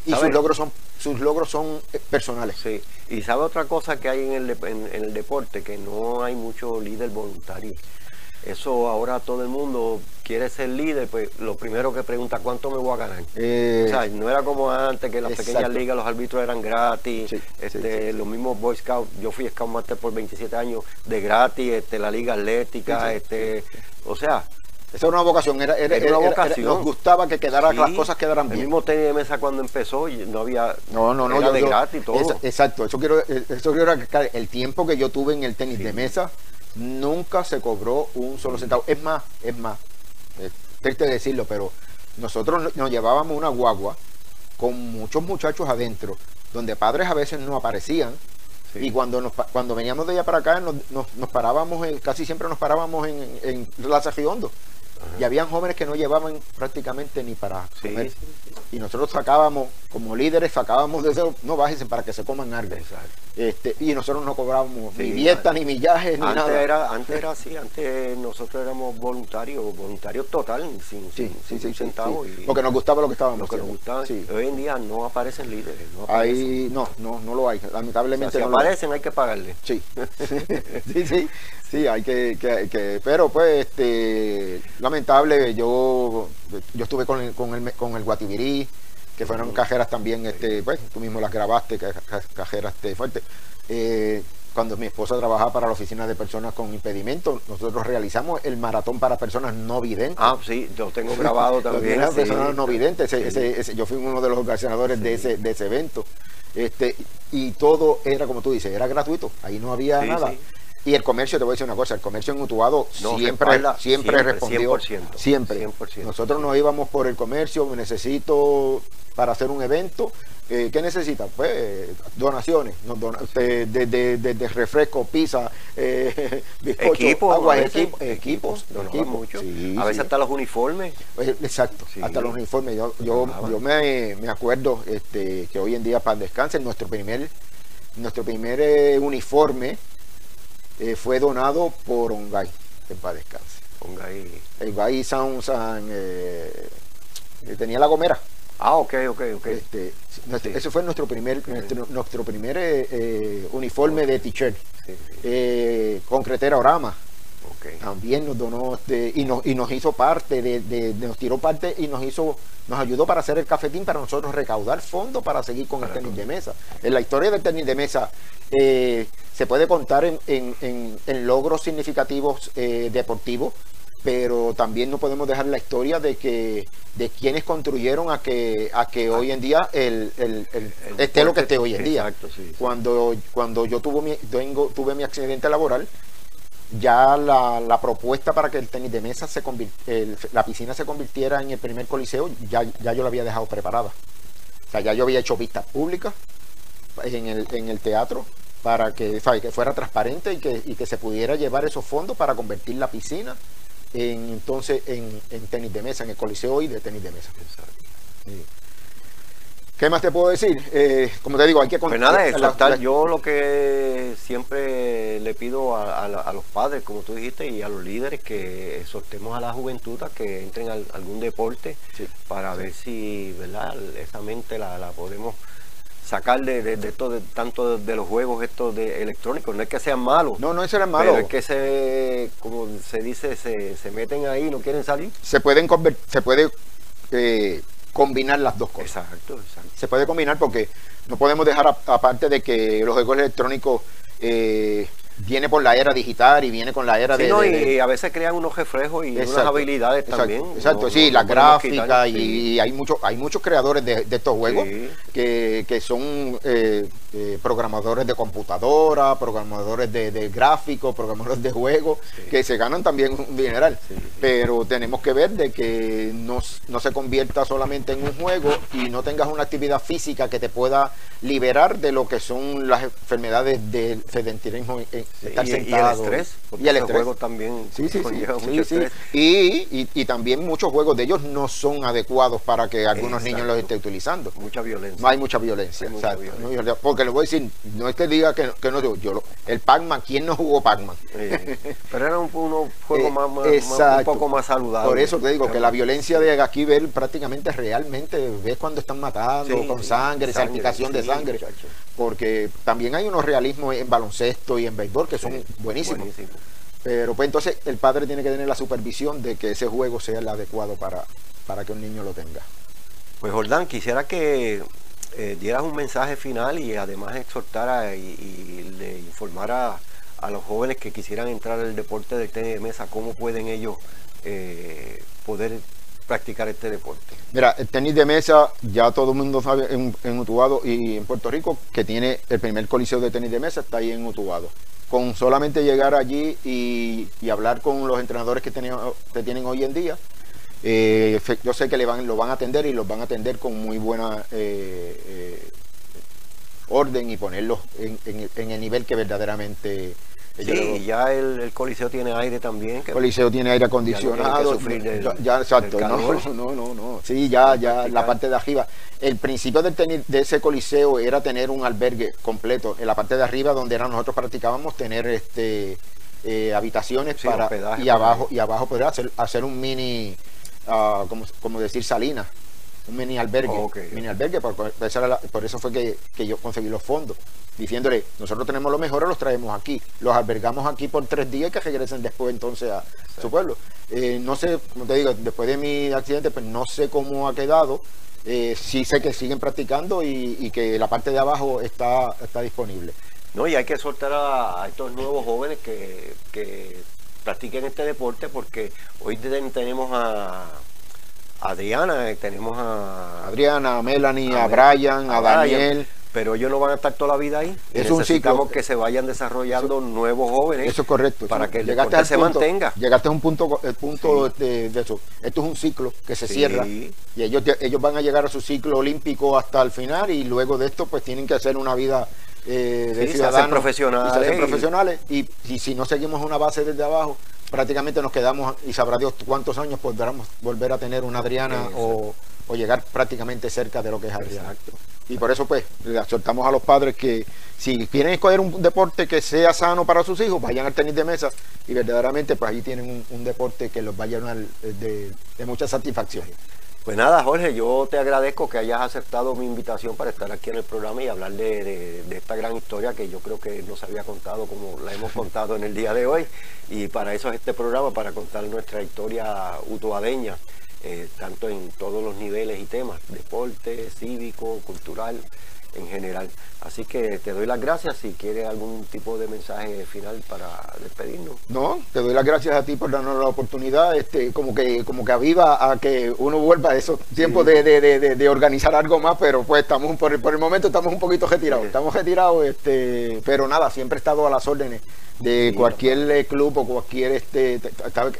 y sus logros son sus logros son eh, personales. Sí, y sabe otra cosa que hay en el, en, el deporte, que no hay mucho líder voluntario. Eso ahora todo el mundo quiere ser líder, pues lo primero que pregunta cuánto me voy a ganar. Eh, o sea, no era como antes que las pequeñas ligas los árbitros eran gratis, este, los mismos Boy Scouts, yo fui Scout Master por 27 años de gratis, este, la liga atlética, este, o sea, esa era una vocación, era, una vocación. nos gustaba que quedara, las cosas quedaran bien. El mismo tenis de mesa cuando empezó no había no, no, no, era de gratis todo. exacto, eso quiero, eso quiero el tiempo que yo tuve en el tenis de mesa nunca se cobró un solo centavo. Es más, es más, es triste decirlo, pero nosotros nos llevábamos una guagua con muchos muchachos adentro, donde padres a veces no aparecían. Y cuando nos, cuando veníamos de allá para acá, nos, nos, parábamos, casi siempre nos parábamos en, en Plaza Y habían jóvenes que no llevaban prácticamente ni para comer. Y nosotros sacábamos, como líderes, sacábamos de eso, no bájense para que se coman algo. Este, y nosotros no cobrábamos ni dieta, ni millajes, ni nada. Era, antes era así, antes nosotros éramos voluntarios, voluntarios total, sin, sin, centavos. Porque nos gustaba lo que estábamos lo que nos gustaba. Hoy en día no aparecen líderes. No Ahí no, no, no lo hay. Lamentablemente si aparecen hay que pagarle. Sí. sí, sí. Sí, hay que, que, pero pues, este, lamentable, yo, yo estuve con el, con el, con el Guatibirí, que fueron cajeras también, este, pues, tú mismo las grabaste, cajeras este, fuertes. Eh, cuando mi esposa trabajaba para la oficina de personas con impedimento, nosotros realizamos el maratón para personas no videntes. Ah, sí, yo tengo grabado también. personas no videntes, yo fui uno de los organizadores de, ese, de ese evento. Este, y todo era como tú dices, era gratuito, ahí no había nada. Y el comercio, te voy a decir una cosa, el comercio en Utuado siempre, siempre, respondió. Siempre. Nosotros nos íbamos por el comercio, necesito para hacer un evento. Eh, ¿Qué necesita? Pues donaciones, de, de, refresco, pizza, eh, equipos, agua, equipos, equipos, a veces hasta los uniformes. Exacto, hasta los uniformes. Yo, yo, yo me, me, acuerdo este, que hoy en día para descanse nuestro primer, nuestro primer eh, uniforme eh, fue donado por Ongay, en paz descanse. Ongay. Ongay San, San eh, tenía la gomera. Ah, ok, ok, ok. Este, nuestro- Ese fue nuestro primer, nuestro, nuestro primer eh, eh, uniforme de t-shirt. Sí, sí. Eh, concretera Orama también nos donó este, y, nos, y nos hizo parte de, de- de- nos tiró parte y nos hizo nos ayudó para hacer el cafetín para nosotros recaudar fondos para seguir con el tenis de mesa. En la historia del tenis de mesa eh, se puede contar en, en- en- en logros significativos eh, deportivos pero también no podemos dejar la historia de que de quienes construyeron a que a que hoy en día el, el- el- El esté lo que esté hoy en día. Exacto, sí, sí. cuando cuando yo tuve mi, tengo, tuve mi accidente laboral ya la, la propuesta para que el tenis de mesa se el- la piscina se convirtiera en el primer coliseo, ya, ya yo la había dejado preparada. O sea, ya yo había hecho vistas públicas en el, en el teatro para que, sabe, que fuera transparente y que, y que se pudiera llevar esos fondos para convertir la piscina en entonces en, en tenis de mesa, en el coliseo hoy de tenis de mesa. Sí. ¿Qué más te puedo decir? Eh, como te digo, hay que Pues la- la- yo lo que siempre le pido a, a la- a los padres, como tú dijiste, y a los líderes, que exhortemos a la juventud a que entren a algún deporte Sí. para ver si, ¿verdad? Esa mente la, la podemos sacar de, de, de esto, de, tanto de, de los juegos estos de electrónicos. No es que sean malos, No, no, eso era malo. pero es que se, como se dice, se, se meten ahí y no quieren salir. se pueden conver- se puede eh, combinar las dos cosas. Exacto, exacto. Se puede combinar porque no podemos dejar aparte de que los juegos electrónicos eh, viene por la era digital y viene con la era Sí, de, no, de- y, de- y a veces crean unos reflejos y unas Exacto, habilidades exacto, también. Exacto, No- sí, no- la gráfica y, sí. hay muchos hay muchos creadores de, de estos juegos Sí. que, que son eh, eh, programadores de computadora, programadores de, gráficos, programadores de juegos, que se ganan también un dineral. Pero tenemos que ver de que no, no se convierta solamente en un juego y no tengas una actividad física que te pueda liberar de lo que son las enfermedades del sedentarismo, estar y, y el sentado. estrés, porque y el estrés. juego también Sí, sí, conlleva sí, mucho estrés. Y, y, y también muchos juegos de ellos no son adecuados para que algunos Exacto. niños los estén utilizando. Mucha violencia. No hay mucha violencia. Hay mucha violencia. Porque le voy a decir, no es que diga que, que no, yo, yo lo- el Pac-Man, ¿quién no jugó Pac-Man? Pero era un, unos juegos Eh, más, un poco más saludables. Por eso te digo que la violencia de aquí ver prácticamente realmente ves cuando están matando con sangre, salpicación de sangre. muchacho. Porque también hay unos realismos en baloncesto y en béisbol que son Sí, buenísimos. buenísimo. Pero pues entonces el padre tiene que tener la supervisión de que ese juego sea el adecuado para, para que un niño lo tenga. Pues Jordán, quisiera que eh, dieras un mensaje final y además exhortara y, y le informara a los jóvenes que quisieran entrar al deporte del tenis de mesa, cómo pueden ellos eh, poder practicar este deporte. Mira, el tenis de mesa, ya todo el mundo sabe en, en Utuado y en Puerto Rico que tiene el primer coliseo de tenis de mesa, está ahí en Utuado. Con solamente llegar allí y, hablar con los entrenadores que, tienen- que tienen hoy en día, eh, yo sé que le van, lo van a atender y los van a atender con muy buena eh, eh, orden y ponerlos en, en el nivel que verdaderamente ellos Sí, ya el, el coliseo tiene aire también. Que, el coliseo tiene aire Ya no acondicionado. del- ya, ya, exacto, no, no, no, no. Sí, ya, ya, la parte de arriba. El principio del tenis, de ese coliseo era tener un albergue completo. En la parte de arriba, donde era nosotros practicábamos, tener este eh, habitaciones Sí, para y abajo y abajo poder hacer, hacer un mini, ah, como, como decir salina, un mini albergue, mini albergue. Por, eso fue que, que yo conseguí los fondos diciéndole, nosotros tenemos los mejores, los traemos aquí, los albergamos aquí por tres días y que regresen después entonces a su pueblo. Eh, no sé, como te digo, después de mi accidente, pues no sé cómo ha quedado. Eh, sí sé que siguen practicando y, y que la parte de abajo está, está disponible. No, y hay que soltar a, a estos nuevos jóvenes que, que practiquen este deporte porque hoy ten- tenemos a Adriana, eh, tenemos a Adriana, a Melanie, a, a Brian, a, a Brian, Daniel. pero ellos no van a estar toda la vida ahí. Es un necesitamos ciclo. que se vayan desarrollando nuevos jóvenes. Eso es correcto. Para Eso- que el llegaste deporte se punto- mantenga. Llegaste a un punto, el punto Sí. de, de eso. Esto es un ciclo que se Sí. cierra y ellos, ellos van a llegar a su ciclo olímpico hasta el final y luego de esto pues tienen que hacer una vida eh, de Sí, se hacen ciudadanos. profesionales y se hacen profesionales y, y si no seguimos una base desde abajo prácticamente nos quedamos y sabrá Dios cuántos años podremos volver a tener una Adriana o, o llegar prácticamente cerca de lo que es Adriana. Y por eso pues le exhortamos a los padres que si quieren escoger un deporte que sea sano para sus hijos, vayan al tenis de mesa y verdaderamente pues ahí tienen un, un deporte que los va a llenar de, de mucha satisfacción. Pues nada, Jorge, yo te agradezco que hayas aceptado mi invitación para estar aquí en el programa y hablar de, esta gran historia que yo creo que no se había contado como la hemos contado en el día de hoy. Y para eso es este programa, para contar nuestra historia utuadeña, eh, tanto en todos los niveles y temas, deporte, cívico, cultural, en general. Así que te doy las gracias. Si quieres algún tipo de mensaje final para despedirnos. No, te doy las gracias a ti por darnos la oportunidad, este, como que, como que aviva a que uno vuelva a esos tiempos de, de, de, organizar algo más, pero pues estamos por el, por el momento estamos un poquito retirados, estamos retirados, este, pero nada, siempre he estado a las órdenes de cualquier eh, club o cualquier este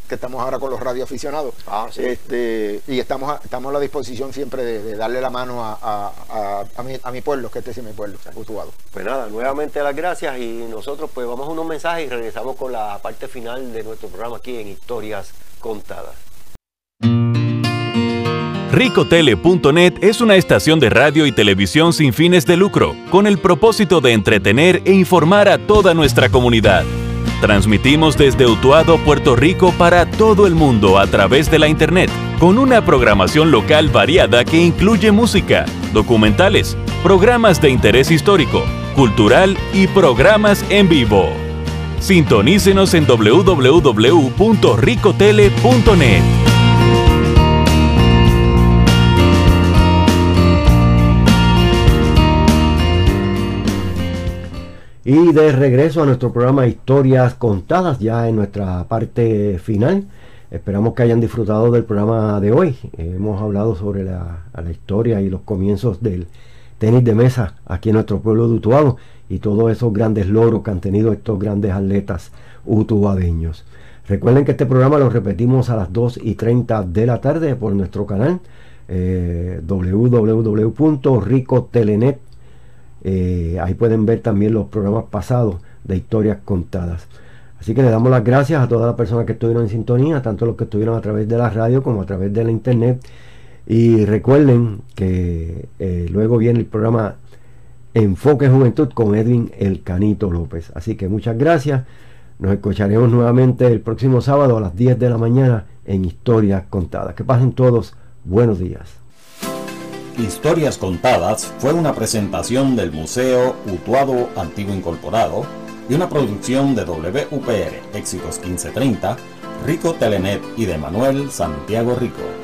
que estamos ahora con los radioaficionados. Ah, este y estamos a, estamos a la disposición siempre de, darle la mano a, a, a, mi, a mi pueblo que este es mi pueblo Utuado. pues nada nuevamente las gracias y nosotros pues vamos a unos mensajes y regresamos con la parte final de nuestro programa aquí en historias contadas Ricotele.net es una estación de radio y televisión sin fines de lucro, con el propósito de entretener e informar a toda nuestra comunidad. Transmitimos desde Utuado, Puerto Rico para todo el mundo a través de la Internet, con una programación local variada que incluye música, documentales, programas de interés histórico, cultural y programas en vivo. Sintonícenos en www.ricotele.net. Y de regreso a nuestro programa Historias Contadas, ya en nuestra parte final. Esperamos que hayan disfrutado del programa de hoy. Hemos hablado sobre la, historia y los comienzos del tenis de mesa aquí en nuestro pueblo de Utuado y todos esos grandes logros que han tenido estos grandes atletas utuadeños. Recuerden que este programa lo repetimos a las 2 y 30 de la tarde por nuestro canal eh, eh, ahí pueden ver también los programas pasados de historias contadas. Así que le damos las gracias a todas las personas que estuvieron en sintonía, tanto los que estuvieron a través de la radio como a través de la internet. Y recuerden que eh, luego viene el programa Enfoque Juventud con Edwin El Canito López. Así que muchas gracias. Nos escucharemos nuevamente el próximo sábado a las 10 de la mañana en Historias Contadas. Que pasen todos. Buenos días. Historias Contadas fue una presentación del Museo Utuado Antiguo Incorporado y una producción de WPR Éxitos 1530, Rico Telenet y de Manuel Santiago Rico.